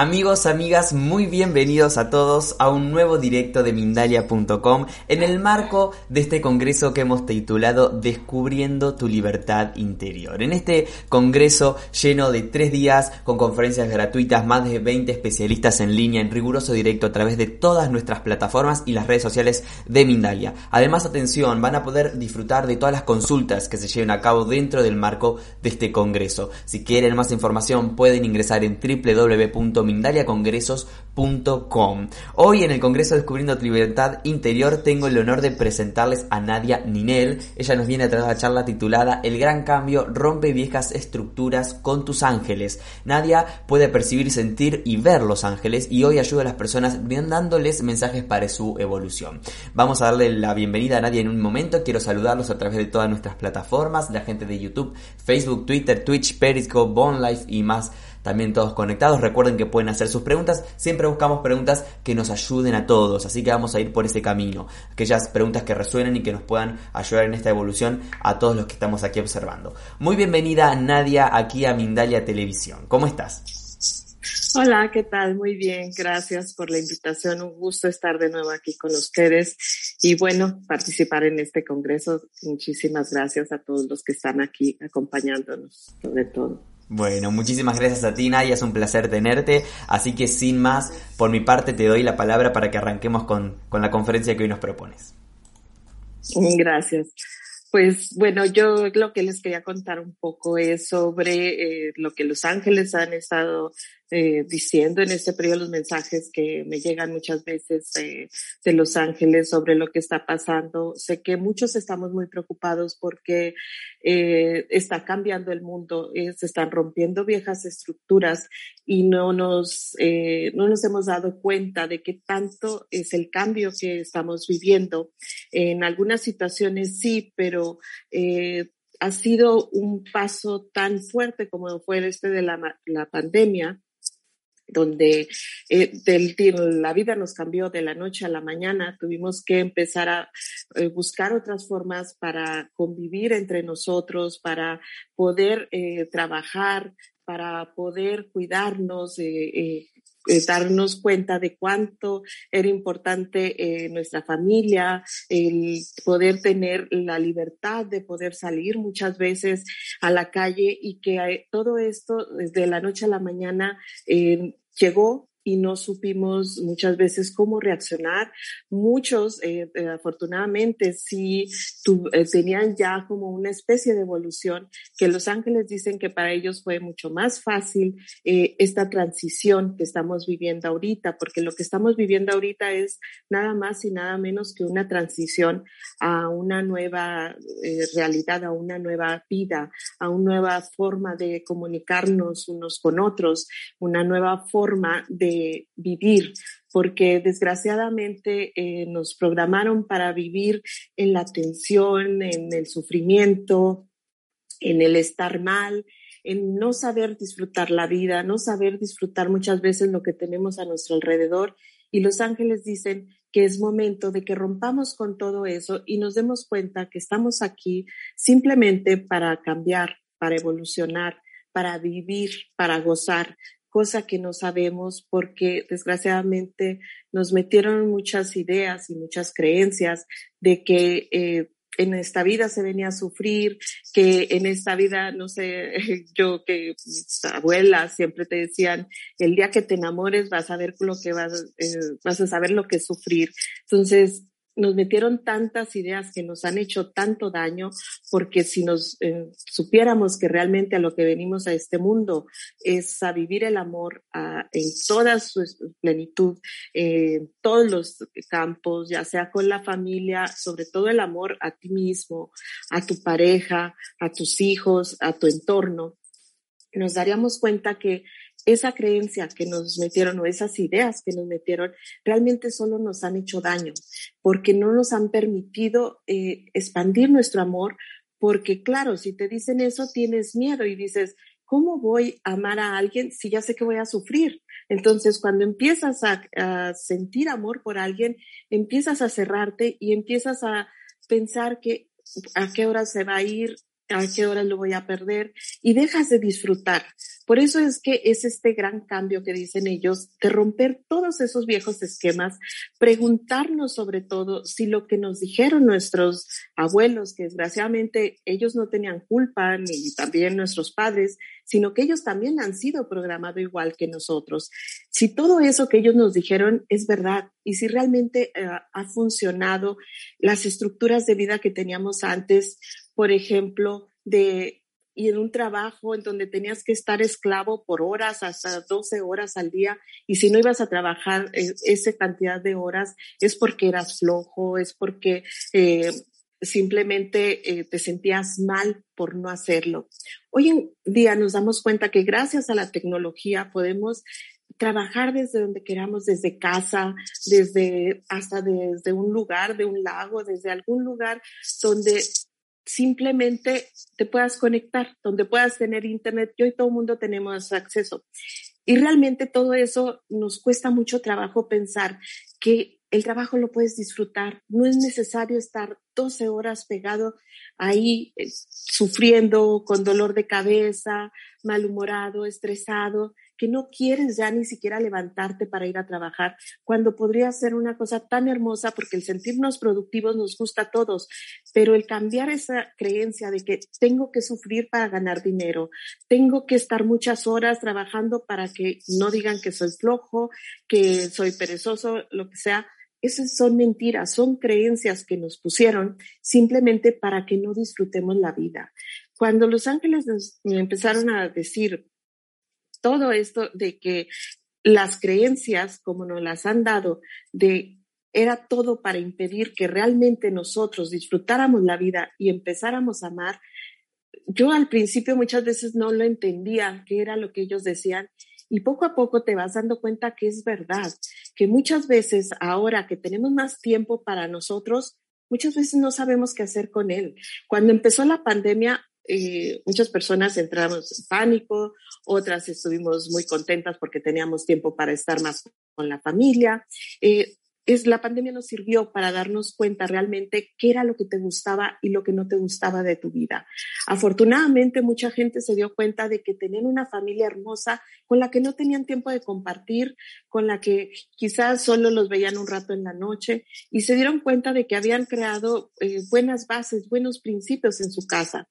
Amigos, amigas, muy bienvenidos a todos a un nuevo directo de Mindalia.com en el marco de este congreso que hemos titulado Descubriendo tu libertad interior. En este congreso lleno de tres días con conferencias gratuitas, más de 20 especialistas en línea en riguroso directo a través de todas nuestras plataformas y las redes sociales de Mindalia. Además, atención, van a poder disfrutar de todas las consultas que se lleven a cabo dentro del marco de este congreso. Si quieren más información pueden ingresar en www mindaliacongresos.com. Hoy en el Congreso Descubriendo tu Libertad Interior tengo el honor de presentarles a Nadia Ninel. Ella nos viene a traer la charla titulada El gran cambio rompe viejas estructuras con tus ángeles. Nadia puede percibir, sentir y ver los ángeles y hoy ayuda a las personas dándoles mensajes para su evolución. Vamos a darle la bienvenida a Nadia en un momento. Quiero saludarlos a través de todas nuestras plataformas, la gente de YouTube, Facebook, Twitter, Twitch, Periscope, Bone Life y más también todos conectados. Recuerden que pueden hacer sus preguntas. Siempre buscamos preguntas que nos ayuden a todos, así que vamos a ir por ese camino. Aquellas preguntas que resuenen y que nos puedan ayudar en esta evolución a todos los que estamos aquí observando. Muy bienvenida Nadia aquí a Mindalia Televisión. ¿Cómo estás? Hola, ¿qué tal? Muy bien, gracias por la invitación. Un gusto estar de nuevo aquí con ustedes y bueno, participar en este congreso. Muchísimas gracias a todos los que están aquí acompañándonos, sobre todo. Bueno, muchísimas gracias a ti, Nadia, es un placer tenerte. Así que sin más, por mi parte te doy la palabra para que arranquemos con, con la conferencia que hoy nos propones. Gracias. Pues bueno, yo lo que les quería contar un poco es sobre eh, lo que los ángeles han estado eh, diciendo en este periodo los mensajes que me llegan muchas veces eh, de Los Ángeles sobre lo que está pasando. Sé que muchos estamos muy preocupados porque eh, está cambiando el mundo, eh, se están rompiendo viejas estructuras y no nos, eh, no nos hemos dado cuenta de qué tanto es el cambio que estamos viviendo. En algunas situaciones sí, pero ha sido un paso tan fuerte como fue este de la, la pandemia, donde eh, la vida nos cambió de la noche a la mañana, tuvimos que empezar a eh, buscar otras formas para convivir entre nosotros, para poder eh, trabajar, para poder cuidarnos, eh, eh, eh, darnos cuenta de cuánto era importante nuestra familia, el poder tener la libertad de poder salir muchas veces a la calle y que todo esto desde la noche a la mañana llegó y no supimos muchas veces cómo reaccionar. Muchos, eh, eh afortunadamente, sí eh, tenían ya como una especie de evolución que los ángeles dicen que para ellos fue mucho más fácil eh, esta transición que estamos viviendo ahorita, porque lo que estamos viviendo ahorita es nada más y nada menos que una transición a una nueva eh, realidad, a una nueva vida, a una nueva forma de comunicarnos unos con otros, una nueva forma de vivir, porque desgraciadamente eh, nos programaron para vivir en la tensión, en el sufrimiento, en el estar mal, en no saber disfrutar la vida, no saber disfrutar muchas veces lo que tenemos a nuestro alrededor. Y los ángeles dicen que es momento de que rompamos con todo eso y nos demos cuenta que estamos aquí simplemente para cambiar, para evolucionar, para vivir, para gozar, cosa que no sabemos porque desgraciadamente nos metieron muchas ideas y muchas creencias de que eh, en esta vida se venía a sufrir, que en esta vida, no sé, yo que mis abuelas siempre te decían, el día que te enamores vas a ver lo que vas, eh, vas a saber lo que es sufrir. Entonces, nos metieron tantas ideas que nos han hecho tanto daño, porque si nos eh, supiéramos que realmente a lo que venimos a este mundo es a vivir el amor en toda su plenitud, en todos los campos, ya sea con la familia, sobre todo el amor a ti mismo, a tu pareja, a tus hijos, a tu entorno, nos daríamos cuenta que esa creencia que nos metieron o esas ideas que nos metieron realmente solo nos han hecho daño porque no nos han permitido eh, expandir nuestro amor porque claro, si te dicen eso tienes miedo y dices, ¿cómo voy a amar a alguien si ya sé que voy a sufrir? Entonces, cuando empiezas a, a sentir amor por alguien, empiezas a cerrarte y empiezas a pensar que a qué hora se va a ir, a qué hora lo voy a perder y dejas de disfrutar Por eso es que es este gran cambio que dicen ellos de romper todos esos viejos esquemas, preguntarnos sobre todo si lo que nos dijeron nuestros abuelos, que desgraciadamente ellos no tenían culpa, ni también nuestros padres, sino que ellos también han sido programados igual que nosotros. Si todo eso que ellos nos dijeron es verdad y si realmente eh, ha funcionado las estructuras de vida que teníamos antes, por ejemplo, de ir a un trabajo en donde tenías que estar esclavo por horas, hasta 12 horas al día, y si no ibas a trabajar eh, esa cantidad de horas, es porque eras flojo, es porque eh, simplemente eh, te sentías mal por no hacerlo. Hoy en día nos damos cuenta que gracias a la tecnología podemos trabajar desde donde queramos, desde casa, desde hasta desde un lugar, de un lago, desde algún lugar donde simplemente te puedas conectar, donde puedas tener internet. Yo y todo el mundo tenemos acceso. Y realmente todo eso nos cuesta mucho trabajo pensar que el trabajo lo puedes disfrutar. No es necesario estar 12 horas pegado ahí eh, sufriendo con dolor de cabeza, malhumorado, estresado que no quieres ya ni siquiera levantarte para ir a trabajar, cuando podría ser una cosa tan hermosa porque el sentirnos productivos nos gusta a todos, pero el cambiar esa creencia de que tengo que sufrir para ganar dinero, tengo que estar muchas horas trabajando para que no digan que soy flojo, que soy perezoso, lo que sea, esas son mentiras, son creencias que nos pusieron simplemente para que no disfrutemos la vida. Cuando los ángeles me empezaron a decir, todo esto de que las creencias, como nos las han dado, de era todo para impedir que realmente nosotros disfrutáramos la vida y empezáramos a amar. Yo al principio muchas veces no lo entendía, qué era lo que ellos decían, y poco a poco te vas dando cuenta que es verdad, que muchas veces ahora que tenemos más tiempo para nosotros, muchas veces no sabemos qué hacer con él. Cuando empezó la pandemia, eh, muchas personas entramos en pánico, otras estuvimos muy contentas porque teníamos tiempo para estar más con la familia. Eh, es, la pandemia nos sirvió para darnos cuenta realmente qué era lo que te gustaba y lo que no te gustaba de tu vida. Afortunadamente, mucha gente se dio cuenta de que tenían una familia hermosa con la que no tenían tiempo de compartir, con la que quizás solo los veían un rato en la noche y se dieron cuenta de que habían creado eh, buenas bases, buenos principios en su casa,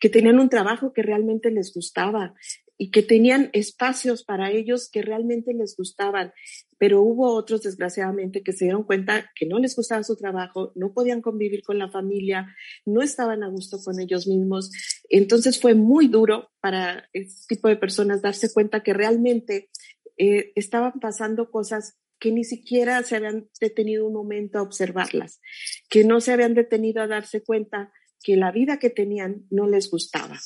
que tenían un trabajo que realmente les gustaba, y que tenían espacios para ellos que realmente les gustaban, pero hubo otros, desgraciadamente, que se dieron cuenta que no les gustaba su trabajo, no podían convivir con la familia, no estaban a gusto con ellos mismos. Entonces fue muy duro para este tipo de personas darse cuenta que realmente eh, estaban pasando cosas que ni siquiera se habían detenido un momento a observarlas, que no se habían detenido a darse cuenta que la vida que tenían no les gustaba.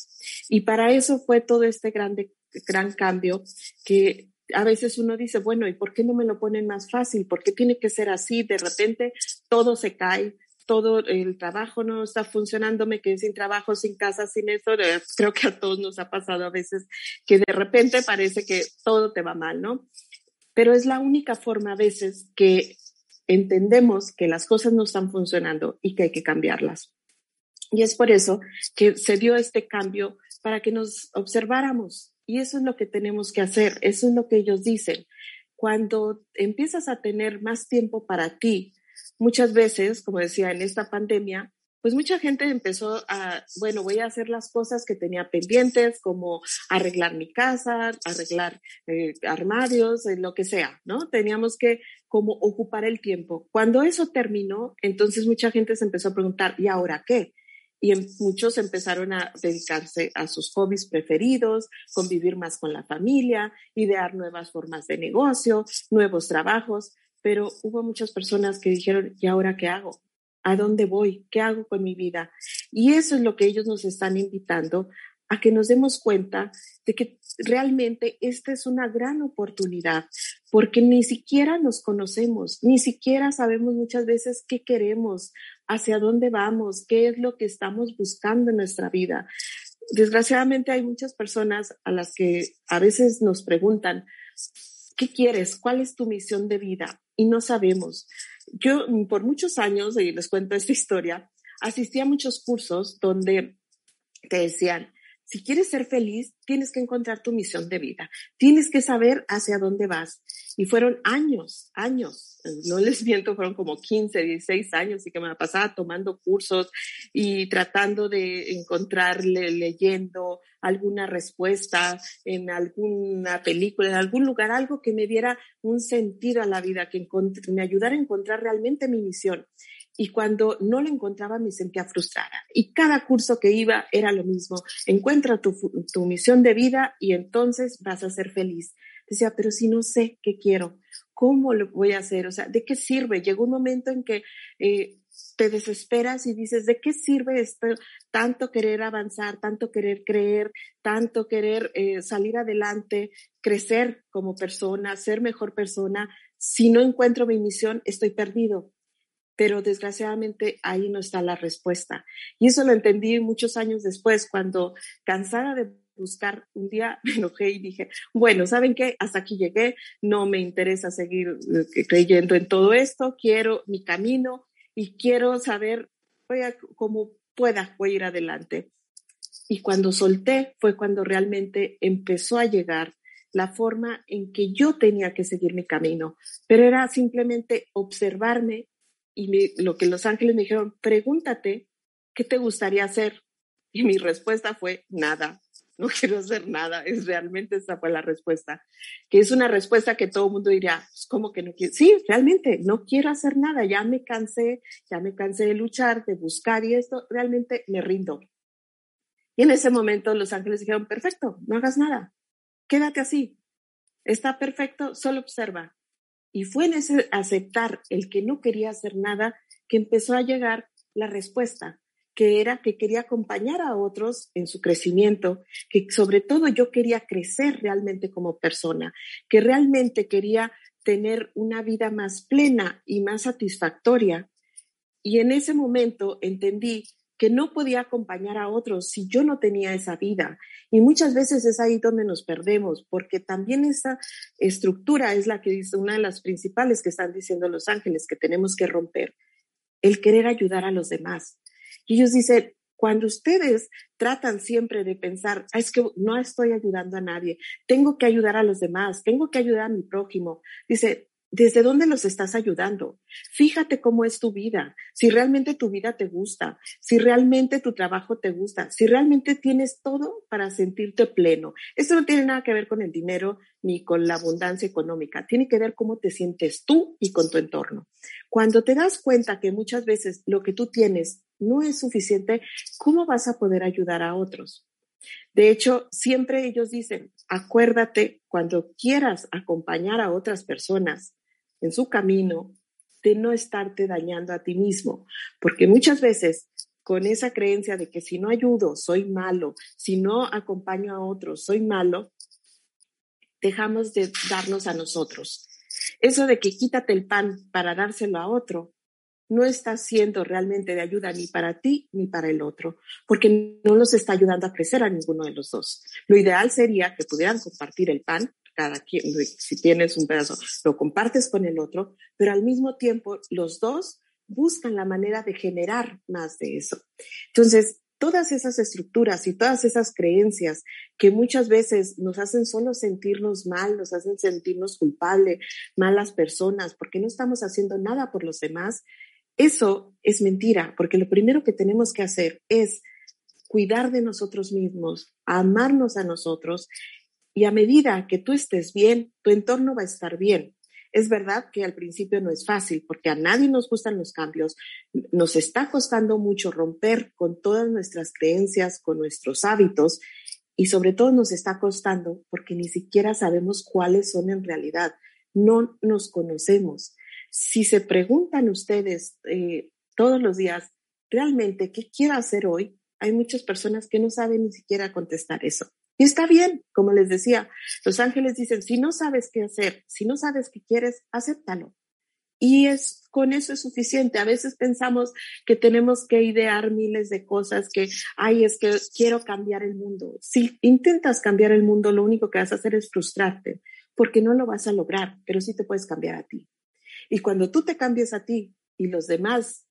Y para eso fue todo este grande, gran cambio que a veces uno dice, bueno, ¿y por qué no me lo ponen más fácil? ¿Por qué tiene que ser así? De repente todo se cae, todo el trabajo no está funcionando, me quedé sin trabajo, sin casa, sin eso. Creo que a todos nos ha pasado a veces que de repente parece que todo te va mal, ¿no? Pero es la única forma a veces que entendemos que las cosas no están funcionando y que hay que cambiarlas. Y es por eso que se dio este cambio para que nos observáramos. Y eso es lo que tenemos que hacer, eso es lo que ellos dicen. Cuando empiezas a tener más tiempo para ti, muchas veces, como decía, en esta pandemia, pues mucha gente empezó a, bueno, voy a hacer las cosas que tenía pendientes, como arreglar mi casa, arreglar eh, armarios, eh, lo que sea, ¿no? Teníamos que como ocupar el tiempo. Cuando eso terminó, entonces mucha gente se empezó a preguntar, ¿y ahora qué? Y muchos empezaron a dedicarse a sus hobbies preferidos, convivir más con la familia, idear nuevas formas de negocio, nuevos trabajos, pero hubo muchas personas que dijeron, ¿y ahora qué hago? ¿A dónde voy? ¿Qué hago con mi vida? Y eso es lo que ellos nos están invitando a que nos demos cuenta de que realmente esta es una gran oportunidad, porque ni siquiera nos conocemos, ni siquiera sabemos muchas veces qué queremos, hacia dónde vamos, qué es lo que estamos buscando en nuestra vida. Desgraciadamente hay muchas personas a las que a veces nos preguntan, ¿qué quieres? ¿Cuál es tu misión de vida? Y no sabemos. Yo por muchos años, y les cuento esta historia, asistí a muchos cursos donde te decían, si quieres ser feliz, tienes que encontrar tu misión de vida, tienes que saber hacia dónde vas. Y fueron años, años, no les miento, fueron como 15, 16 años y que me pasaba tomando cursos y tratando de encontrarle, leyendo alguna respuesta en alguna película, en algún lugar, algo que me diera un sentido a la vida, que me ayudara a encontrar realmente mi misión y cuando no lo encontraba me sentía frustrada. Y cada curso que iba era lo mismo. Encuentra tu, tu, misión de vida y entonces vas a ser feliz. Decía, pero si no sé qué quiero, ¿cómo lo voy a hacer? O sea, ¿de qué sirve? Llegó un momento en que eh, te desesperas y dices, ¿de qué sirve esto? Tanto querer avanzar, tanto querer creer, tanto querer eh, salir adelante, crecer como persona, ser mejor persona. Si no encuentro mi misión, estoy perdido pero desgraciadamente ahí no está la respuesta. Y eso lo entendí muchos años después, cuando cansada de buscar, un día me enojé y dije, bueno, ¿saben qué? Hasta aquí llegué, no me interesa seguir eh, creyendo en todo esto, quiero mi camino y quiero saber, como pueda, voy ir adelante. Y cuando solté fue cuando realmente empezó a llegar la forma en que yo tenía que seguir mi camino, pero era simplemente observarme y lo que los ángeles me dijeron, pregúntate, ¿qué te gustaría hacer? Y mi respuesta fue, nada, no quiero hacer nada. Es realmente esa fue la respuesta, que es una respuesta que todo el mundo diría, pues, ¿cómo que no quiero? Sí, realmente no quiero hacer nada, ya me cansé, ya me cansé de luchar, de buscar y esto, realmente me rindo. Y en ese momento los ángeles dijeron, perfecto, no hagas nada, quédate así, está perfecto, solo observa. Y fue en ese aceptar el que no quería hacer nada que empezó a llegar la respuesta, que era que quería acompañar a otros en su crecimiento, que sobre todo yo quería crecer realmente como persona, que realmente quería tener una vida más plena y más satisfactoria. Y en ese momento entendí que no podía acompañar a otros si yo no tenía esa vida. Y muchas veces es ahí donde nos perdemos, porque también esa estructura es la que dice una de las principales que están diciendo los ángeles que tenemos que romper, el querer ayudar a los demás. Y ellos dicen, cuando ustedes tratan siempre de pensar, ah, es que no estoy ayudando a nadie, tengo que ayudar a los demás, tengo que ayudar a mi prójimo, dice, ¿Desde dónde los estás ayudando? Fíjate cómo es tu vida, si realmente tu vida te gusta, si realmente tu trabajo te gusta, si realmente tienes todo para sentirte pleno. Esto no tiene nada que ver con el dinero ni con la abundancia económica, tiene que ver cómo te sientes tú y con tu entorno. Cuando te das cuenta que muchas veces lo que tú tienes no es suficiente, ¿cómo vas a poder ayudar a otros? De hecho, siempre ellos dicen, acuérdate cuando quieras acompañar a otras personas, en su camino de no estarte dañando a ti mismo, porque muchas veces con esa creencia de que si no ayudo, soy malo, si no acompaño a otros, soy malo, dejamos de darnos a nosotros. Eso de que quítate el pan para dárselo a otro, no está siendo realmente de ayuda ni para ti ni para el otro, porque no nos está ayudando a crecer a ninguno de los dos. Lo ideal sería que pudieran compartir el pan cada quien, si tienes un pedazo, lo compartes con el otro, pero al mismo tiempo los dos buscan la manera de generar más de eso. Entonces, todas esas estructuras y todas esas creencias que muchas veces nos hacen solo sentirnos mal, nos hacen sentirnos culpables, malas personas, porque no estamos haciendo nada por los demás, eso es mentira, porque lo primero que tenemos que hacer es cuidar de nosotros mismos, amarnos a nosotros y a medida que tú estés bien, tu entorno va a estar bien. Es verdad que al principio no es fácil porque a nadie nos gustan los cambios. Nos está costando mucho romper con todas nuestras creencias, con nuestros hábitos y sobre todo nos está costando porque ni siquiera sabemos cuáles son en realidad. No nos conocemos. Si se preguntan ustedes eh, todos los días, realmente, ¿qué quiero hacer hoy? Hay muchas personas que no saben ni siquiera contestar eso. Y está bien, como les decía, los ángeles dicen, si no sabes qué hacer, si no sabes qué quieres, acéptalo. Y es con eso es suficiente. A veces pensamos que tenemos que idear miles de cosas que, ay, es que quiero cambiar el mundo. Si intentas cambiar el mundo, lo único que vas a hacer es frustrarte, porque no lo vas a lograr, pero sí te puedes cambiar a ti. Y cuando tú te cambias a ti y los demás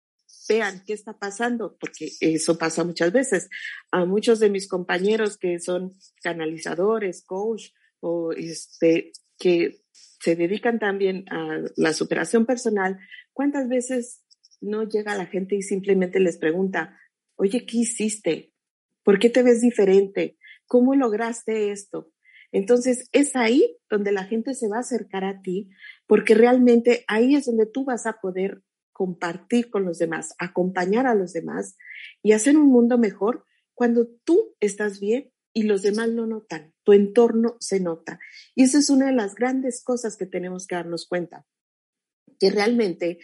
vean qué está pasando, porque eso pasa muchas veces. A muchos de mis compañeros que son canalizadores, coach, o este, que se dedican también a la superación personal, ¿cuántas veces no llega la gente y simplemente les pregunta, oye, ¿qué hiciste? ¿Por qué te ves diferente? ¿Cómo lograste esto? Entonces es ahí donde la gente se va a acercar a ti, porque realmente ahí es donde tú vas a poder compartir con los demás, acompañar a los demás y hacer un mundo mejor cuando tú estás bien y los demás lo notan, tu entorno se nota. Y eso es una de las grandes cosas que tenemos que darnos cuenta, que realmente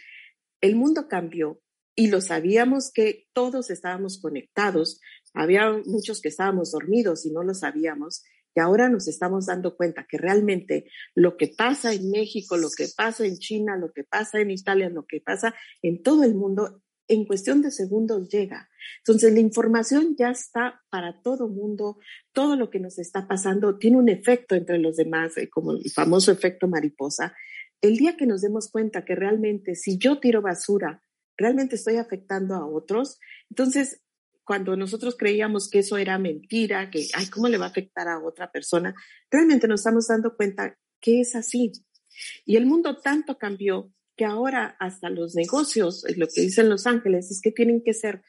el mundo cambió y lo sabíamos que todos estábamos conectados, había muchos que estábamos dormidos y no lo sabíamos, y ahora nos estamos dando cuenta que realmente lo que pasa en México, lo que pasa en China, lo que pasa en Italia, lo que pasa en todo el mundo, en cuestión de segundos llega. Entonces la información ya está para todo mundo, todo lo que nos está pasando tiene un efecto entre los demás, eh, como el famoso efecto mariposa. El día que nos demos cuenta que realmente si yo tiro basura, realmente estoy afectando a otros, entonces cuando nosotros creíamos que eso era mentira, que, ay, ¿cómo le va a afectar a otra persona? Realmente nos estamos dando cuenta que es así. Y el mundo tanto cambió que ahora hasta los negocios, lo que dicen los ángeles, es que tienen que ser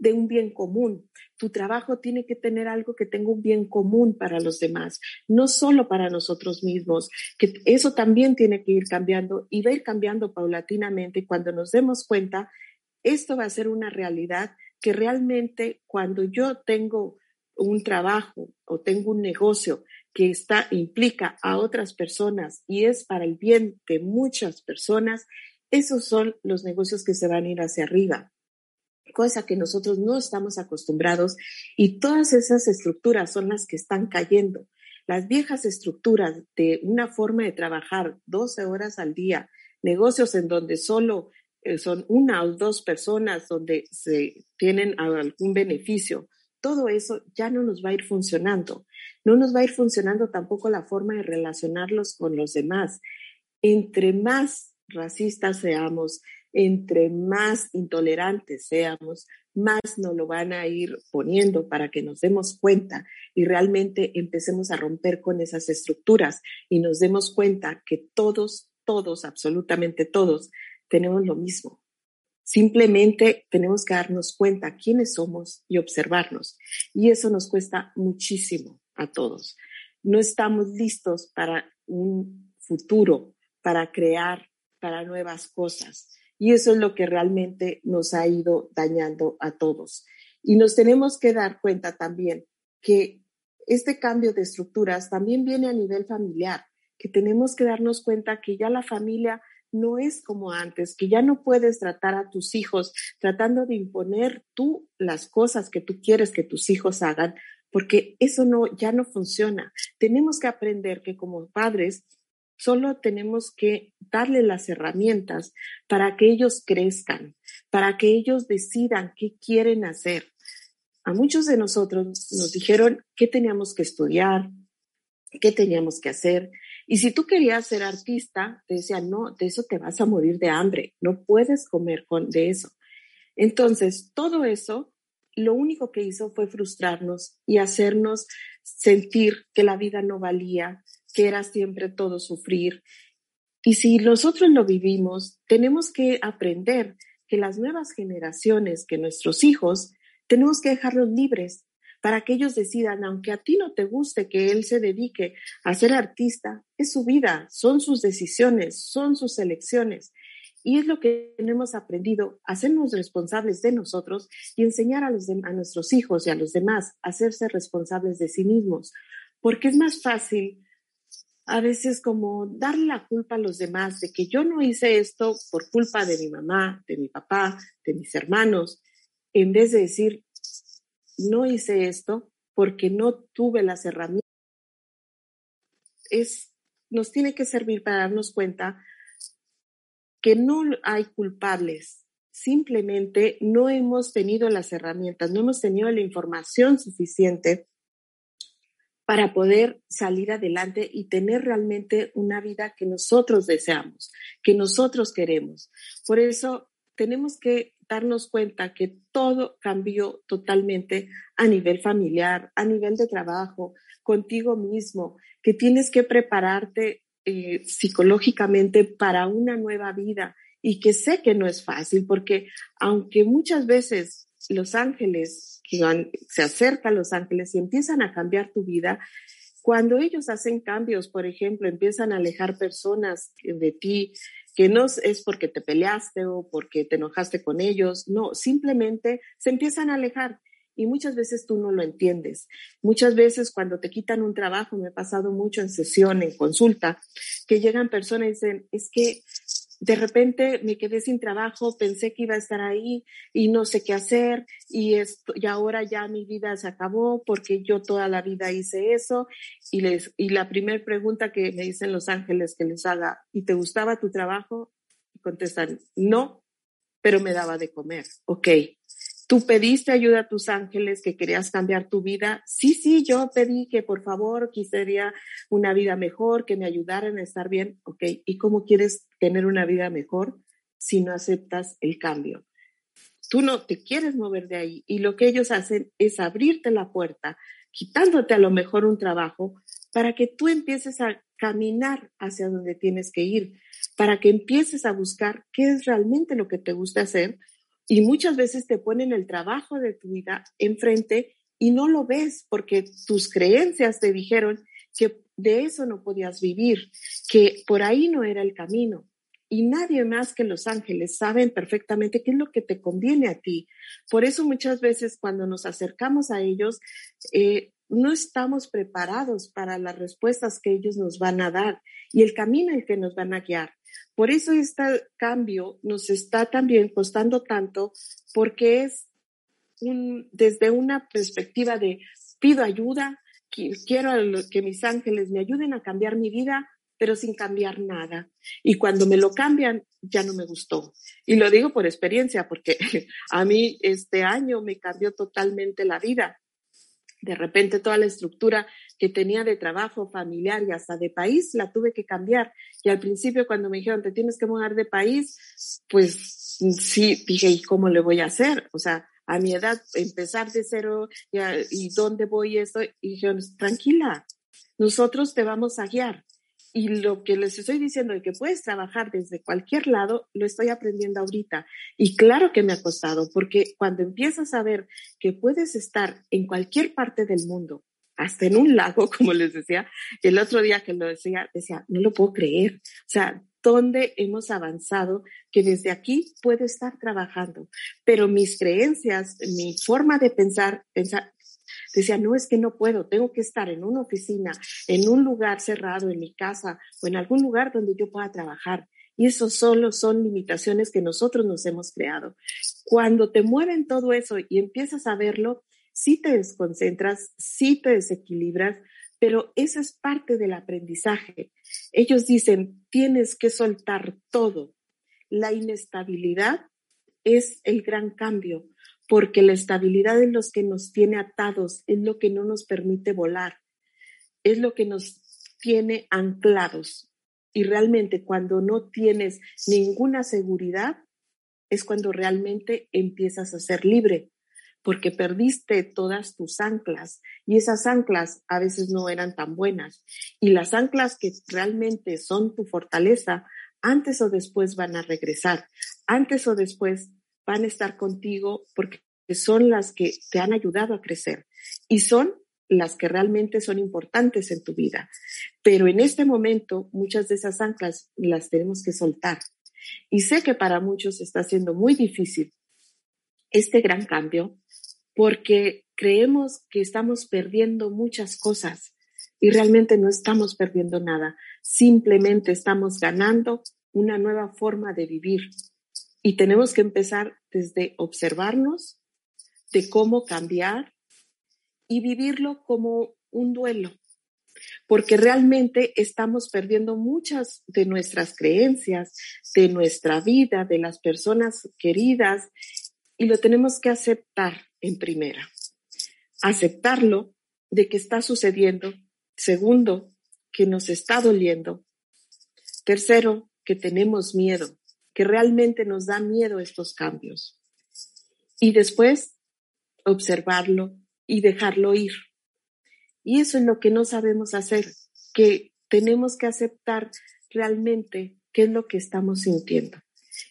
de un bien común. Tu trabajo tiene que tener algo que tenga un bien común para los demás, no solo para nosotros mismos, que eso también tiene que ir cambiando y va a ir cambiando paulatinamente y cuando nos demos cuenta, esto va a ser una realidad que realmente cuando yo tengo un trabajo o tengo un negocio que está, implica a otras personas y es para el bien de muchas personas, esos son los negocios que se van a ir hacia arriba, cosa que nosotros no estamos acostumbrados y todas esas estructuras son las que están cayendo. Las viejas estructuras de una forma de trabajar 12 horas al día, negocios en donde solo son una o dos personas donde se tienen algún beneficio, todo eso ya no nos va a ir funcionando. No nos va a ir funcionando tampoco la forma de relacionarlos con los demás. Entre más racistas seamos, entre más intolerantes seamos, más nos lo van a ir poniendo para que nos demos cuenta y realmente empecemos a romper con esas estructuras y nos demos cuenta que todos, todos, absolutamente todos, tenemos lo mismo. Simplemente tenemos que darnos cuenta quiénes somos y observarnos. Y eso nos cuesta muchísimo a todos. No estamos listos para un futuro, para crear, para nuevas cosas. Y eso es lo que realmente nos ha ido dañando a todos. Y nos tenemos que dar cuenta también que este cambio de estructuras también viene a nivel familiar, que tenemos que darnos cuenta que ya la familia no es como antes, que ya no puedes tratar a tus hijos tratando de imponer tú las cosas que tú quieres que tus hijos hagan, porque eso no ya no funciona. Tenemos que aprender que como padres solo tenemos que darle las herramientas para que ellos crezcan, para que ellos decidan qué quieren hacer. A muchos de nosotros nos dijeron qué teníamos que estudiar, qué teníamos que hacer, y si tú querías ser artista, te decían, no, de eso te vas a morir de hambre, no puedes comer con, de eso. Entonces, todo eso, lo único que hizo fue frustrarnos y hacernos sentir que la vida no valía, que era siempre todo sufrir. Y si nosotros lo vivimos, tenemos que aprender que las nuevas generaciones, que nuestros hijos, tenemos que dejarlos libres para que ellos decidan, aunque a ti no te guste que él se dedique a ser artista, es su vida, son sus decisiones, son sus elecciones. Y es lo que hemos aprendido, hacernos responsables de nosotros y enseñar a, nuestros hijos y a los demás a hacerse responsables de sí mismos. Porque es más fácil a veces como darle la culpa a los demás de que yo no hice esto por culpa de mi mamá, de mi papá, de mis hermanos, en vez de decir, no hice esto porque no tuve las herramientas. Nos tiene que servir para darnos cuenta que no hay culpables, simplemente no hemos tenido las herramientas, no hemos tenido la información suficiente para poder salir adelante y tener realmente una vida que nosotros deseamos, que nosotros queremos. Por eso tenemos que darnos cuenta que todo cambió totalmente a nivel familiar, a nivel de trabajo, contigo mismo, que tienes que prepararte eh, psicológicamente para una nueva vida. Y que sé que no es fácil porque aunque muchas veces los ángeles, se acercan los ángeles y empiezan a cambiar tu vida, cuando ellos hacen cambios, por ejemplo, empiezan a alejar personas de ti, que no es porque te peleaste o porque te enojaste con ellos, no, simplemente se empiezan a alejar y muchas veces tú no lo entiendes. Muchas veces cuando te quitan un trabajo, me ha pasado mucho en sesión, en consulta, que llegan personas y dicen, es que de repente me quedé sin trabajo, pensé que iba a estar ahí y no sé qué hacer y, esto, y ahora ya mi vida se acabó porque yo toda la vida hice eso y, les, y la primera pregunta que me dicen los ángeles que les haga, ¿y te gustaba tu trabajo? Y contestan, no, pero me daba de comer. Ok, Tú pediste ayuda a tus ángeles que querías cambiar tu vida. Sí, sí, yo pedí que por favor quisiera una vida mejor, que me ayudaran a estar bien. Ok, ¿y cómo quieres tener una vida mejor si no aceptas el cambio? Tú no te quieres mover de ahí y lo que ellos hacen es abrirte la puerta, quitándote a lo mejor un trabajo para que tú empieces a caminar hacia donde tienes que ir, para que empieces a buscar qué es realmente lo que te gusta hacer y muchas veces te ponen el trabajo de tu vida enfrente y no lo ves porque tus creencias te dijeron que de eso no podías vivir, que por ahí no era el camino. Y nadie más que los ángeles saben perfectamente qué es lo que te conviene a ti. Por eso muchas veces cuando nos acercamos a ellos, eh, no estamos preparados para las respuestas que ellos nos van a dar y el camino en que nos van a guiar. Por eso este cambio nos está también costando tanto porque es un, desde una perspectiva de pido ayuda, quiero que mis ángeles me ayuden a cambiar mi vida, pero sin cambiar nada. Y cuando me lo cambian, ya no me gustó. Y lo digo por experiencia, porque a mí este año me cambió totalmente la vida. De repente toda la estructura que tenía de trabajo familiar y hasta de país la tuve que cambiar. Y al principio cuando me dijeron, te tienes que mudar de país, pues sí, dije, ¿y cómo le voy a hacer? O sea, a mi edad, empezar de cero y, dónde voy esto. Y dijeron, tranquila, nosotros te vamos a guiar. Y lo que les estoy diciendo de que puedes trabajar desde cualquier lado, lo estoy aprendiendo ahorita. Y claro que me ha costado, porque cuando empiezas a ver que puedes estar en cualquier parte del mundo, hasta en un lago, como les decía, el otro día que lo decía, decía, no lo puedo creer. O sea, ¿dónde hemos avanzado que desde aquí puedo estar trabajando? Pero mis creencias, mi forma de pensar, pensar Decía, no es que no puedo, tengo que estar en una oficina, en un lugar cerrado, en mi casa o en algún lugar donde yo pueda trabajar. Y eso solo son limitaciones que nosotros nos hemos creado. Cuando te mueven todo eso y empiezas a verlo, sí te desconcentras, sí te desequilibras, pero eso es parte del aprendizaje. Ellos dicen, tienes que soltar todo. La inestabilidad es el gran cambio porque la estabilidad es lo que nos tiene atados, es lo que no nos permite volar, es lo que nos tiene anclados. Y realmente cuando no tienes ninguna seguridad, es cuando realmente empiezas a ser libre, porque perdiste todas tus anclas y esas anclas a veces no eran tan buenas. Y las anclas que realmente son tu fortaleza, antes o después van a regresar, antes o después van a estar contigo porque son las que te han ayudado a crecer y son las que realmente son importantes en tu vida. Pero en este momento muchas de esas anclas las tenemos que soltar. Y sé que para muchos está siendo muy difícil este gran cambio porque creemos que estamos perdiendo muchas cosas y realmente no estamos perdiendo nada. Simplemente estamos ganando una nueva forma de vivir, y tenemos que empezar desde observarnos, de cómo cambiar y vivirlo como un duelo, porque realmente estamos perdiendo muchas de nuestras creencias, de nuestra vida, de las personas queridas, y lo tenemos que aceptar en primera. Aceptarlo de que está sucediendo. Segundo, que nos está doliendo. Tercero, que tenemos miedo que realmente nos da miedo estos cambios. y después observarlo y dejarlo ir. Y eso es lo que no sabemos hacer, que tenemos que aceptar realmente qué es lo que estamos sintiendo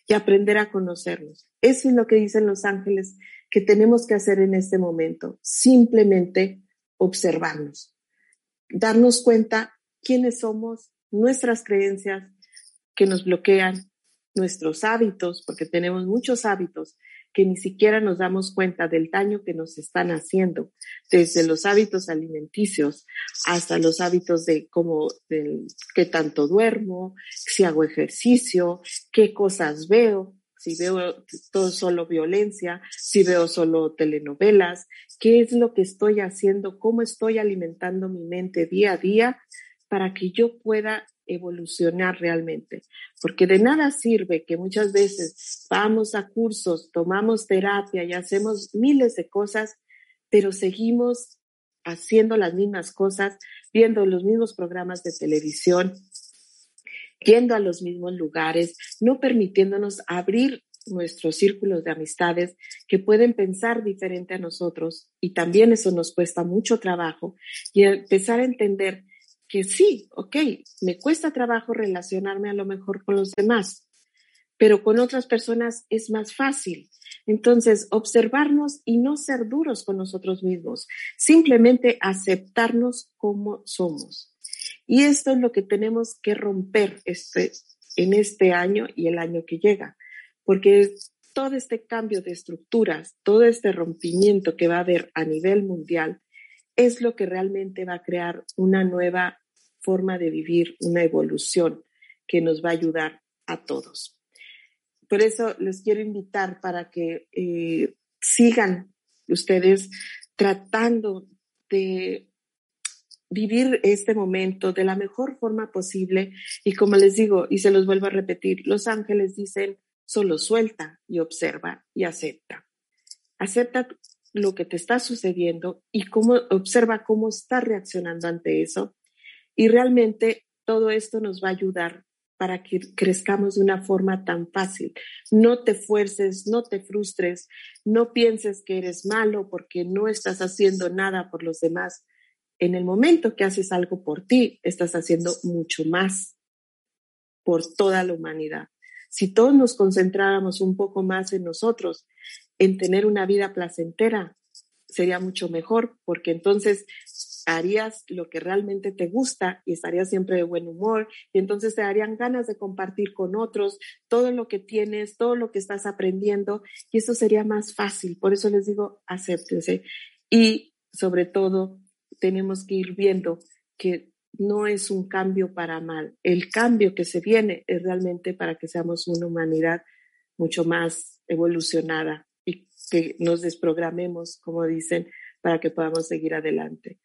y aprender a conocernos. Eso es lo que dicen los ángeles que tenemos que hacer en este momento, simplemente observarnos, darnos cuenta quiénes somos, nuestras creencias que nos bloquean, nuestros hábitos, porque tenemos muchos hábitos que ni siquiera nos damos cuenta del daño que nos están haciendo, desde los hábitos alimenticios hasta los hábitos de cómo, de qué tanto duermo, si hago ejercicio, qué cosas veo, si veo todo solo violencia, si veo solo telenovelas, qué es lo que estoy haciendo, cómo estoy alimentando mi mente día a día para que yo pueda evolucionar realmente. Porque de nada sirve que muchas veces vamos a cursos, tomamos terapia y hacemos miles de cosas, pero seguimos haciendo las mismas cosas, viendo los mismos programas de televisión, yendo a los mismos lugares, no permitiéndonos abrir nuestros círculos de amistades que pueden pensar diferente a nosotros y también eso nos cuesta mucho trabajo y empezar a entender que sí, ok, me cuesta trabajo relacionarme a lo mejor con los demás, pero con otras personas es más fácil. Entonces, observarnos y no ser duros con nosotros mismos, simplemente aceptarnos como somos. Y esto es lo que tenemos que romper este, en este año y el año que llega, porque todo este cambio de estructuras, todo este rompimiento que va a haber a nivel mundial, es lo que realmente va a crear una nueva forma de vivir, una evolución que nos va a ayudar a todos. Por eso les quiero invitar para que eh, sigan ustedes tratando de vivir este momento de la mejor forma posible. Y como les digo, y se los vuelvo a repetir, los ángeles dicen, solo suelta y observa y acepta. Acepta lo que te está sucediendo y cómo observa cómo está reaccionando ante eso. Y realmente todo esto nos va a ayudar para que crezcamos de una forma tan fácil. No te fuerces, no te frustres, no pienses que eres malo porque no estás haciendo nada por los demás. En el momento que haces algo por ti, estás haciendo mucho más por toda la humanidad. Si todos nos concentráramos un poco más en nosotros, en tener una vida placentera, sería mucho mejor, porque entonces harías lo que realmente te gusta y estarías siempre de buen humor y entonces te darían ganas de compartir con otros todo lo que tienes, todo lo que estás aprendiendo y eso sería más fácil. Por eso les digo, acéptense y sobre todo tenemos que ir viendo que no es un cambio para mal. El cambio que se viene es realmente para que seamos una humanidad mucho más evolucionada que nos desprogramemos, como dicen, para que podamos seguir adelante.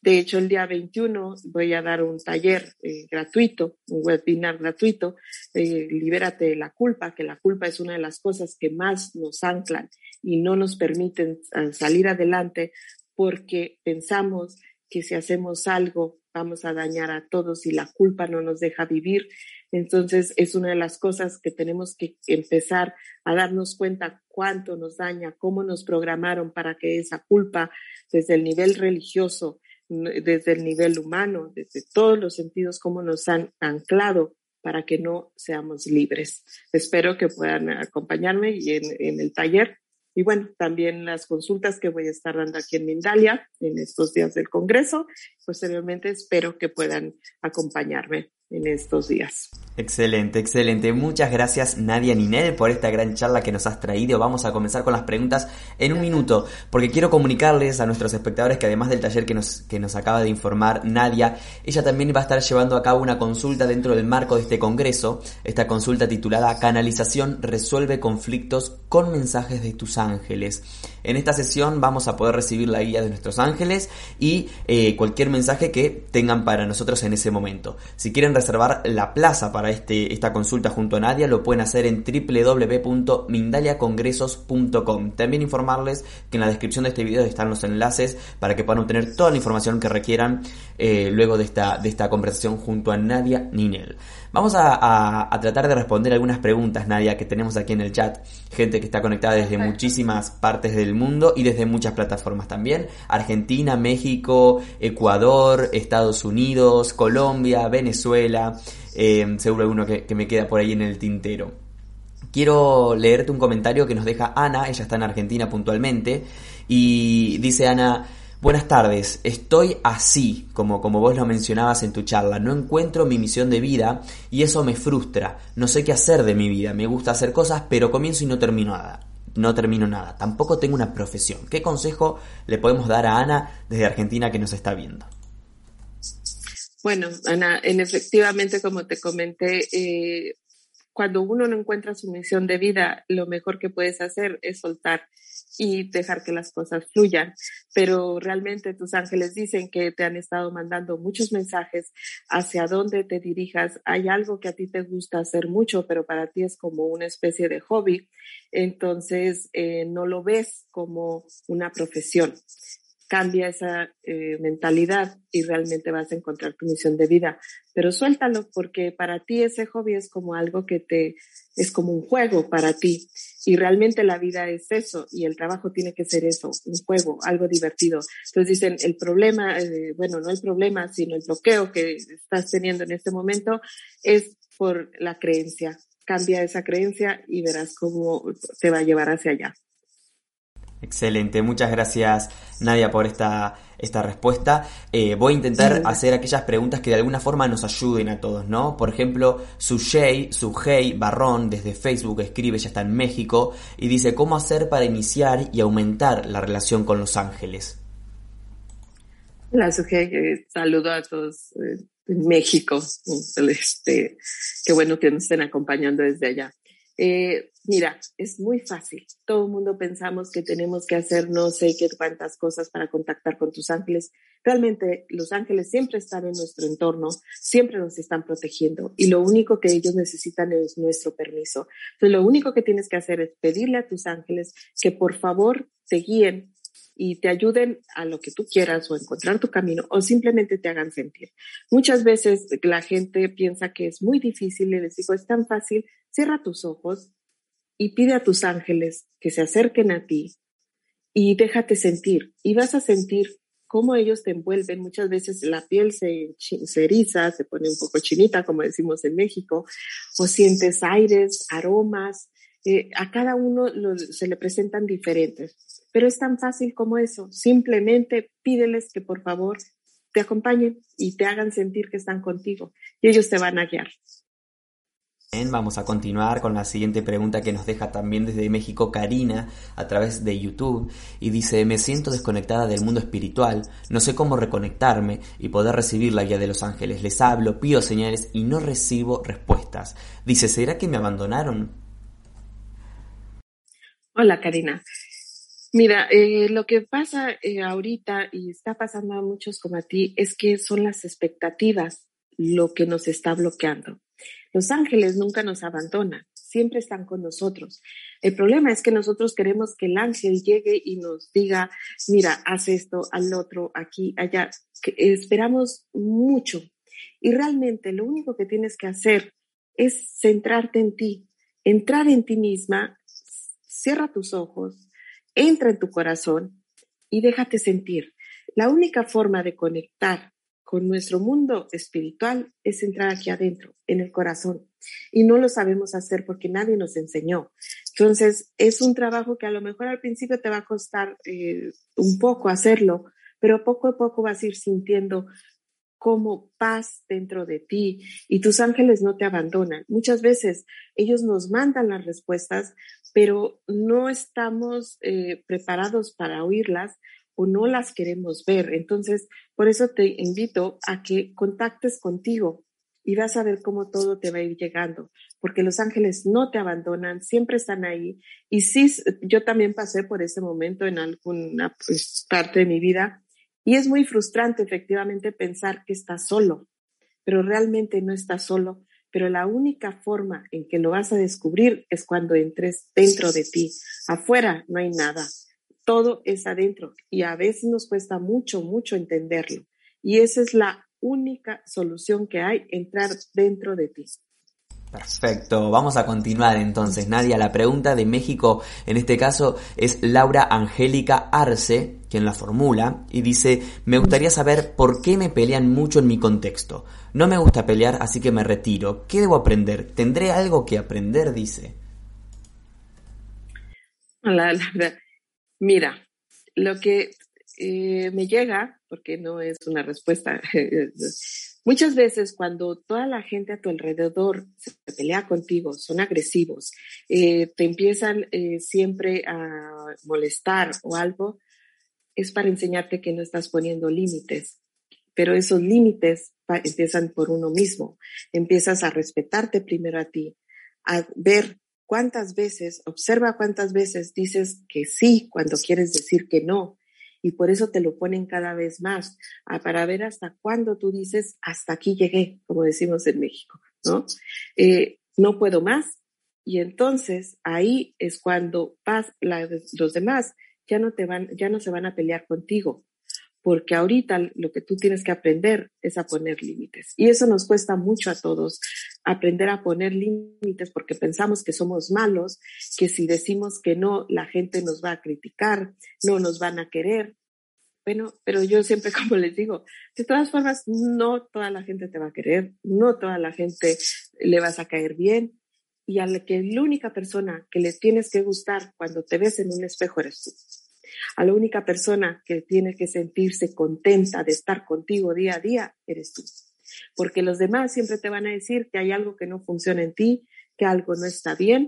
De hecho, el día 21 voy a dar un taller eh, gratuito, un webinar gratuito, eh, Libérate de la culpa, que la culpa es una de las cosas que más nos anclan y no nos permiten eh, salir adelante porque pensamos que si hacemos algo vamos a dañar a todos y la culpa no nos deja vivir. Entonces es una de las cosas que tenemos que empezar a darnos cuenta cuánto nos daña, cómo nos programaron para que esa culpa desde el nivel religioso, desde el nivel humano, desde todos los sentidos, cómo nos han anclado para que no seamos libres. Espero que puedan acompañarme en el taller y bueno, también las consultas que voy a estar dando aquí en Mindalia en estos días del Congreso. Posteriormente espero que puedan acompañarme en estos días. Excelente, excelente. Muchas gracias Nadia Ninel por esta gran charla que nos has traído. Vamos a comenzar con las preguntas en un minuto, porque quiero comunicarles a nuestros espectadores que además del taller que nos, que nos acaba de informar Nadia, ella también va a estar llevando a cabo una consulta dentro del marco de este congreso, esta consulta titulada Canalización resuelve conflictos con mensajes de tus ángeles. En esta sesión vamos a poder recibir la guía de nuestros ángeles y eh, cualquier mensaje que tengan para nosotros en ese momento. Si quieren reservar la plaza para este, esta consulta junto a Nadia, lo pueden hacer en www.mindaliacongresos.com. También informarles que en la descripción de este video están los enlaces para que puedan obtener toda la información que requieran eh, luego de esta, de esta conversación junto a Nadia Ninel. Vamos a, tratar de responder algunas preguntas, Nadia, que tenemos aquí en el chat. Gente que está conectada desde muchísimas partes del mundo y desde muchas plataformas también. Argentina, México, Ecuador, Estados Unidos, Colombia, Venezuela. Eh, seguro alguno que, que me queda por ahí en el tintero. Quiero leerte un comentario que nos deja Ana, ella está en Argentina puntualmente, y dice Ana, Buenas tardes, estoy así, como, como vos lo mencionabas en tu charla, no encuentro mi misión de vida y eso me frustra, no sé qué hacer de mi vida, me gusta hacer cosas pero comienzo y no termino nada, no termino nada, tampoco tengo una profesión. ¿Qué consejo le podemos dar a Ana desde Argentina que nos está viendo? Bueno, Ana, en efectivamente, como te comenté, eh, cuando uno no encuentra su misión de vida, lo mejor que puedes hacer es soltar y dejar que las cosas fluyan. Pero realmente tus ángeles dicen que te han estado mandando muchos mensajes hacia dónde te dirijas. Hay algo que a ti te gusta hacer mucho, pero para ti es como una especie de hobby. Entonces, eh, no lo ves como una profesión cambia esa eh, mentalidad y realmente vas a encontrar tu misión de vida. Pero suéltalo porque para ti ese hobby es como algo que te, es como un juego para ti. Y realmente la vida es eso y el trabajo tiene que ser eso, un juego, algo divertido. Entonces dicen, el problema, eh, bueno, no el problema, sino el bloqueo que estás teniendo en este momento es por la creencia. Cambia esa creencia y verás cómo te va a llevar hacia allá. Excelente, muchas gracias Nadia por esta, esta respuesta. Eh, voy a intentar hacer aquellas preguntas que de alguna forma nos ayuden a todos, ¿no? Por ejemplo, Sujei, Sujei Barrón desde Facebook escribe, ya está en México, y dice, ¿cómo hacer para iniciar y aumentar la relación con los ángeles? Hola Sujei, eh, saludo a todos eh, en México. Este, qué bueno que nos estén acompañando desde allá. Eh, mira, es muy fácil. Todo el mundo pensamos que tenemos que hacer no sé qué cuántas cosas para contactar con tus ángeles. Realmente los ángeles siempre están en nuestro entorno, siempre nos están protegiendo y lo único que ellos necesitan es nuestro permiso. Entonces lo único que tienes que hacer es pedirle a tus ángeles que por favor te guíen y te ayuden a lo que tú quieras o encontrar tu camino o simplemente te hagan sentir. Muchas veces la gente piensa que es muy difícil y les digo, es tan fácil, cierra tus ojos y pide a tus ángeles que se acerquen a ti y déjate sentir y vas a sentir cómo ellos te envuelven. Muchas veces la piel se, se eriza, se pone un poco chinita, como decimos en México, o sientes aires, aromas. Eh, a cada uno se le presentan diferentes. Pero es tan fácil como eso. Simplemente pídeles que por favor te acompañen y te hagan sentir que están contigo y ellos te van a guiar. Vamos a continuar con la siguiente pregunta que nos deja también desde México Karina a través de YouTube y dice, me siento desconectada del mundo espiritual, no sé cómo reconectarme y poder recibir la guía de los ángeles. Les hablo, pido señales y no recibo respuestas. Dice, ¿será que me abandonaron? Hola Karina. Mira, eh, lo que pasa eh, ahorita y está pasando a muchos como a ti es que son las expectativas lo que nos está bloqueando. Los ángeles nunca nos abandonan, siempre están con nosotros. El problema es que nosotros queremos que el ángel llegue y nos diga, mira, haz esto, al otro, aquí, allá. esperamos mucho. Y realmente lo único que tienes que hacer es centrarte en ti, entrar en ti misma, cierra tus ojos, entra en tu corazón y déjate sentir. La única forma de conectar con nuestro mundo espiritual es entrar aquí adentro, en el corazón. Y no lo sabemos hacer porque nadie nos enseñó. Entonces, es un trabajo que a lo mejor al principio te va a costar eh, un poco hacerlo, pero poco a poco vas a ir sintiendo como paz dentro de ti y tus ángeles no te abandonan. Muchas veces ellos nos mandan las respuestas, pero no estamos eh, preparados para oírlas o no las queremos ver. Entonces, por eso te invito a que contactes contigo y vas a ver cómo todo te va a ir llegando, porque los ángeles no te abandonan, siempre están ahí. Y sí, yo también pasé por ese momento en alguna pues, parte de mi vida y es muy frustrante efectivamente pensar que estás solo, pero realmente no estás solo. Pero la única forma en que lo vas a descubrir es cuando entres dentro de ti. Afuera no hay nada. Todo es adentro y a veces nos cuesta mucho, mucho entenderlo. Y esa es la única solución que hay, entrar dentro de ti. Perfecto, vamos a continuar entonces, Nadia. La pregunta de México, en este caso, es Laura Angélica Arce, quien la formula, y dice, me gustaría saber por qué me pelean mucho en mi contexto. No me gusta pelear, así que me retiro. ¿Qué debo aprender? ¿Tendré algo que aprender? Dice. La, mira, lo que eh, me llega, porque no es una respuesta, muchas veces cuando toda la gente a tu alrededor se pelea contigo, son agresivos, eh, te empiezan eh, siempre a molestar o algo, es para enseñarte que no estás poniendo límites. Pero esos límites empiezan por uno mismo. Empiezas a respetarte primero a ti, a ver cuántas veces, observa cuántas veces dices que sí cuando quieres decir que no y por eso te lo ponen cada vez más, para ver hasta cuándo tú dices, hasta aquí llegué, como decimos en México, ¿no? Eh, no puedo más. Y entonces ahí es cuando vas, los demás ya no te van, ya no se van a pelear contigo, porque ahorita lo que tú tienes que aprender es a poner límites. Y eso nos cuesta mucho a todos, aprender a poner límites porque pensamos que somos malos, que si decimos que no, la gente nos va a criticar, no nos van a querer. Bueno, pero yo siempre, como les digo, de todas formas, no toda la gente te va a querer, no toda la gente le vas a caer bien. Y a la que la única persona que le tienes que gustar cuando te ves en un espejo eres tú. A la única persona que tiene que sentirse contenta de estar contigo día a día eres tú. Porque los demás siempre te van a decir que hay algo que no funciona en ti, que algo no está bien,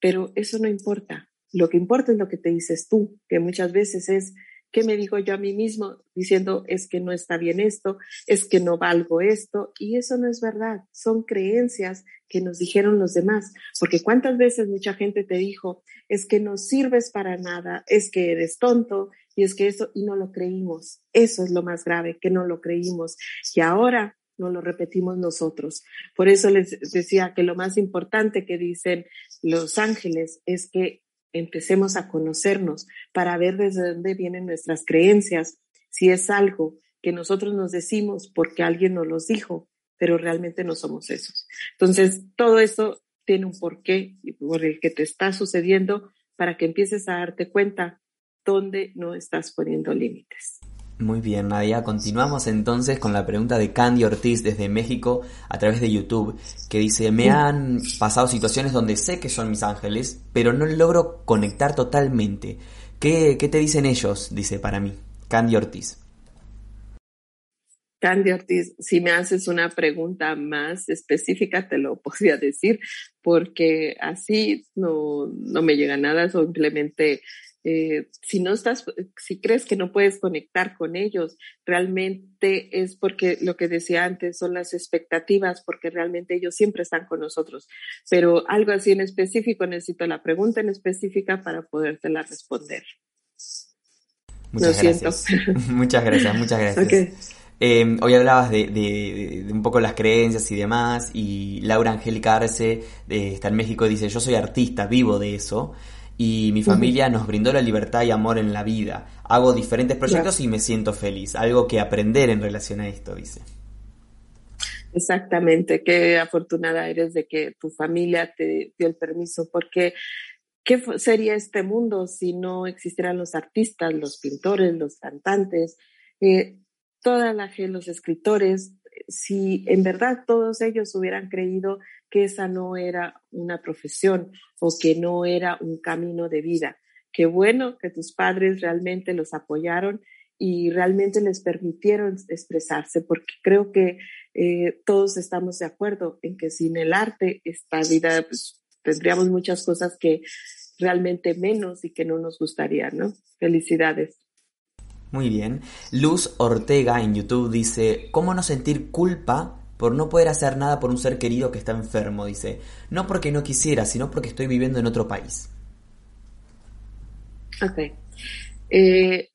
pero eso no importa. Lo que importa es lo que te dices tú, que muchas veces es ¿Qué me digo yo a mí mismo diciendo es que no está bien esto, es que no valgo esto? Y eso no es verdad, son creencias que nos dijeron los demás, porque cuántas veces mucha gente te dijo, es que no sirves para nada, es que eres tonto, y es que eso, y no lo creímos. Eso es lo más grave, que no lo creímos. Y ahora no lo repetimos nosotros. Por eso les decía que lo más importante que dicen los ángeles es que empecemos a conocernos para ver desde dónde vienen nuestras creencias, si es algo que nosotros nos decimos porque alguien nos los dijo, pero realmente no somos esos. Entonces, todo eso tiene un porqué por el que te está sucediendo para que empieces a darte cuenta dónde no estás poniendo límites. Muy bien, Nadia. Continuamos entonces con la pregunta de Candy Ortiz desde México a través de YouTube, que dice, me han pasado situaciones donde sé que son mis ángeles, pero no logro conectar totalmente. ¿Qué, qué te dicen ellos? Dice para mí. Candy Ortiz. Candy Ortiz, si me haces una pregunta más específica, te lo podría decir, porque así no, no me llega nada, simplemente eh, si no estás, si crees que no puedes conectar con ellos, realmente es porque lo que decía antes son las expectativas, porque realmente ellos siempre están con nosotros. Pero algo así en específico, necesito la pregunta en específica para podértela responder. Muchas gracias. muchas gracias, muchas gracias. Em, hoy hablabas de, un poco las creencias y demás, y Laura Angélica Arce de, está en México dice, yo soy artista, vivo de eso y mi familia nos brindó la libertad y amor en la vida. Hago diferentes proyectos y me siento feliz. Algo que aprender en relación a esto, dice. Exactamente, qué afortunada eres de que tu familia te dio el permiso, porque ¿qué sería este mundo si no existieran los artistas, los pintores, los cantantes, eh, toda la gente, los escritores? Si en verdad todos ellos hubieran creído que esa no era una profesión o que no era un camino de vida. Qué bueno que tus padres realmente los apoyaron y realmente les permitieron expresarse, porque creo que eh, todos estamos de acuerdo en que sin el arte esta vida pues, tendríamos muchas cosas que realmente menos y que no nos gustaría, ¿no? Felicidades. Muy bien. Luz Ortega en YouTube dice, ¿cómo no sentir culpa por no poder hacer nada por un ser querido que está enfermo, dice. No porque no quisiera, sino porque estoy viviendo en otro país. Ok. Eh,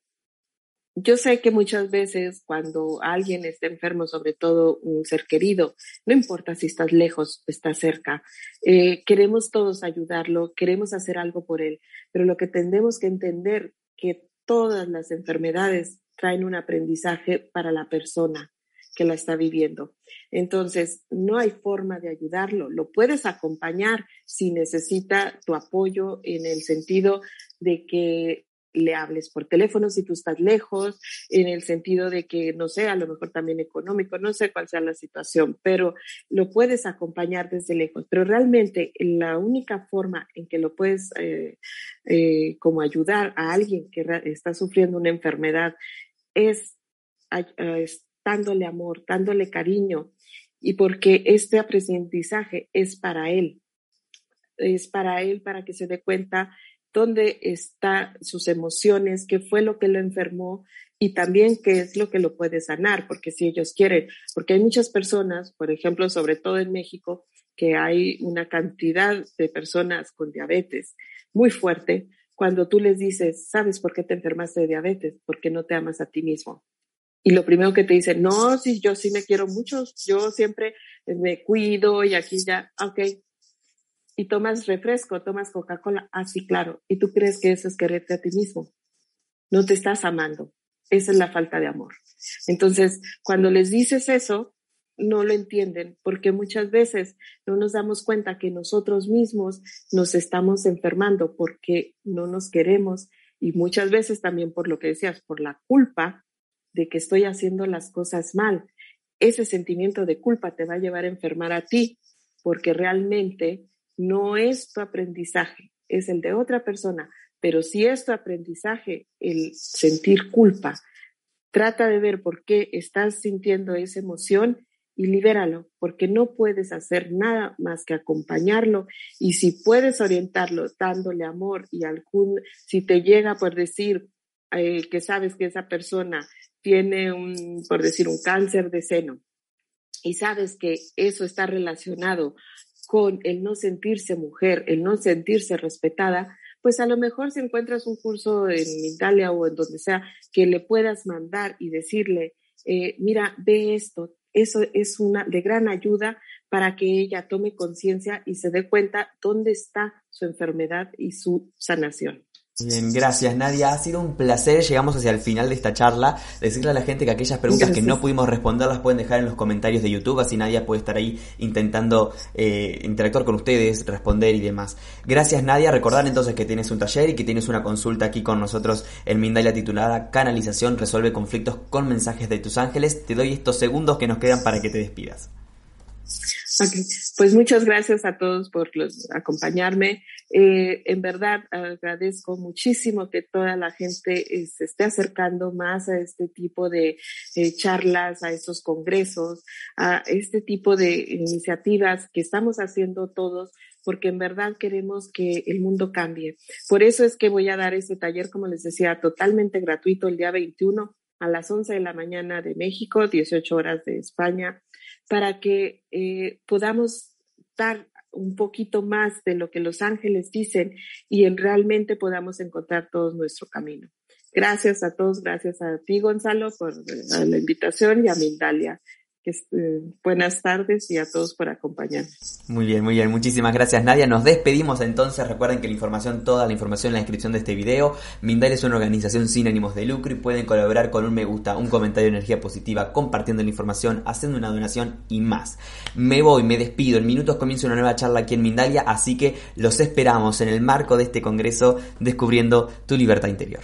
yo sé que muchas veces cuando alguien está enfermo, sobre todo un ser querido, no importa si estás lejos, estás cerca, eh, queremos todos ayudarlo, queremos hacer algo por él, pero lo que tendemos que entender que todas las enfermedades traen un aprendizaje para la persona que la está viviendo. Entonces, no hay forma de ayudarlo. Lo puedes acompañar si necesita tu apoyo en el sentido de que le hables por teléfono si tú estás lejos, en el sentido de que, no sé, a lo mejor también económico, no sé cuál sea la situación, pero lo puedes acompañar desde lejos. Pero realmente la única forma en que lo puedes eh, eh, como ayudar a alguien que está sufriendo una enfermedad es, es dándole amor, dándole cariño y porque este aprendizaje es para él, es para él para que se dé cuenta dónde están sus emociones, qué fue lo que lo enfermó y también qué es lo que lo puede sanar, porque si ellos quieren, porque hay muchas personas, por ejemplo, sobre todo en México, que hay una cantidad de personas con diabetes muy fuerte, cuando tú les dices, ¿sabes por qué te enfermaste de diabetes? Porque no te amas a ti mismo. Y lo primero que te dicen, no, si yo sí me quiero mucho, yo siempre me cuido y aquí ya, ok, y tomas refresco, tomas Coca-Cola, así ah, claro, y tú crees que eso es quererte a ti mismo. No te estás amando. Esa es la falta de amor. Entonces, cuando les dices eso, no lo entienden porque muchas veces no nos damos cuenta que nosotros mismos nos estamos enfermando porque no nos queremos y muchas veces también por lo que decías, por la culpa de que estoy haciendo las cosas mal. Ese sentimiento de culpa te va a llevar a enfermar a ti porque realmente no es tu aprendizaje, es el de otra persona, pero si es tu aprendizaje el sentir culpa, trata de ver por qué estás sintiendo esa emoción y libéralo, porque no puedes hacer nada más que acompañarlo y si puedes orientarlo dándole amor y algún, si te llega por decir eh, que sabes que esa persona tiene un, por decir, un cáncer de seno y sabes que eso está relacionado con el no sentirse mujer, el no sentirse respetada, pues a lo mejor si encuentras un curso en Italia o en donde sea que le puedas mandar y decirle, eh, mira, ve esto, eso es una de gran ayuda para que ella tome conciencia y se dé cuenta dónde está su enfermedad y su sanación. Bien, gracias Nadia. Ha sido un placer. Llegamos hacia el final de esta charla. Decirle a la gente que aquellas preguntas que no pudimos responder las pueden dejar en los comentarios de YouTube, así Nadia puede estar ahí intentando eh, interactuar con ustedes, responder y demás. Gracias Nadia. Recordar entonces que tienes un taller y que tienes una consulta aquí con nosotros en Mindalia titulada Canalización resuelve conflictos con mensajes de tus ángeles. Te doy estos segundos que nos quedan para que te despidas. Pues muchas gracias a todos por acompañarme. Eh, en verdad agradezco muchísimo que toda la gente eh, se esté acercando más a este tipo de eh, charlas, a estos congresos, a este tipo de iniciativas que estamos haciendo todos porque en verdad queremos que el mundo cambie. Por eso es que voy a dar este taller, como les decía, totalmente gratuito el día 21 a las 11 de la mañana de México, 18 horas de España, para que eh, podamos dar un poquito más de lo que los ángeles dicen y en realmente podamos encontrar todo nuestro camino. Gracias a todos, gracias a ti Gonzalo por la invitación y a Mindalia. Eh, buenas tardes y a todos por acompañarnos. Muy bien, muy bien, muchísimas gracias Nadia. Nos despedimos entonces. Recuerden que la información, toda la información en la descripción de este video. Mindalia es una organización sin ánimos de lucro y pueden colaborar con un me gusta, un comentario de energía positiva, compartiendo la información, haciendo una donación y más. Me voy, me despido. En minutos comienza una nueva charla aquí en Mindalia, así que los esperamos en el marco de este congreso descubriendo tu libertad interior.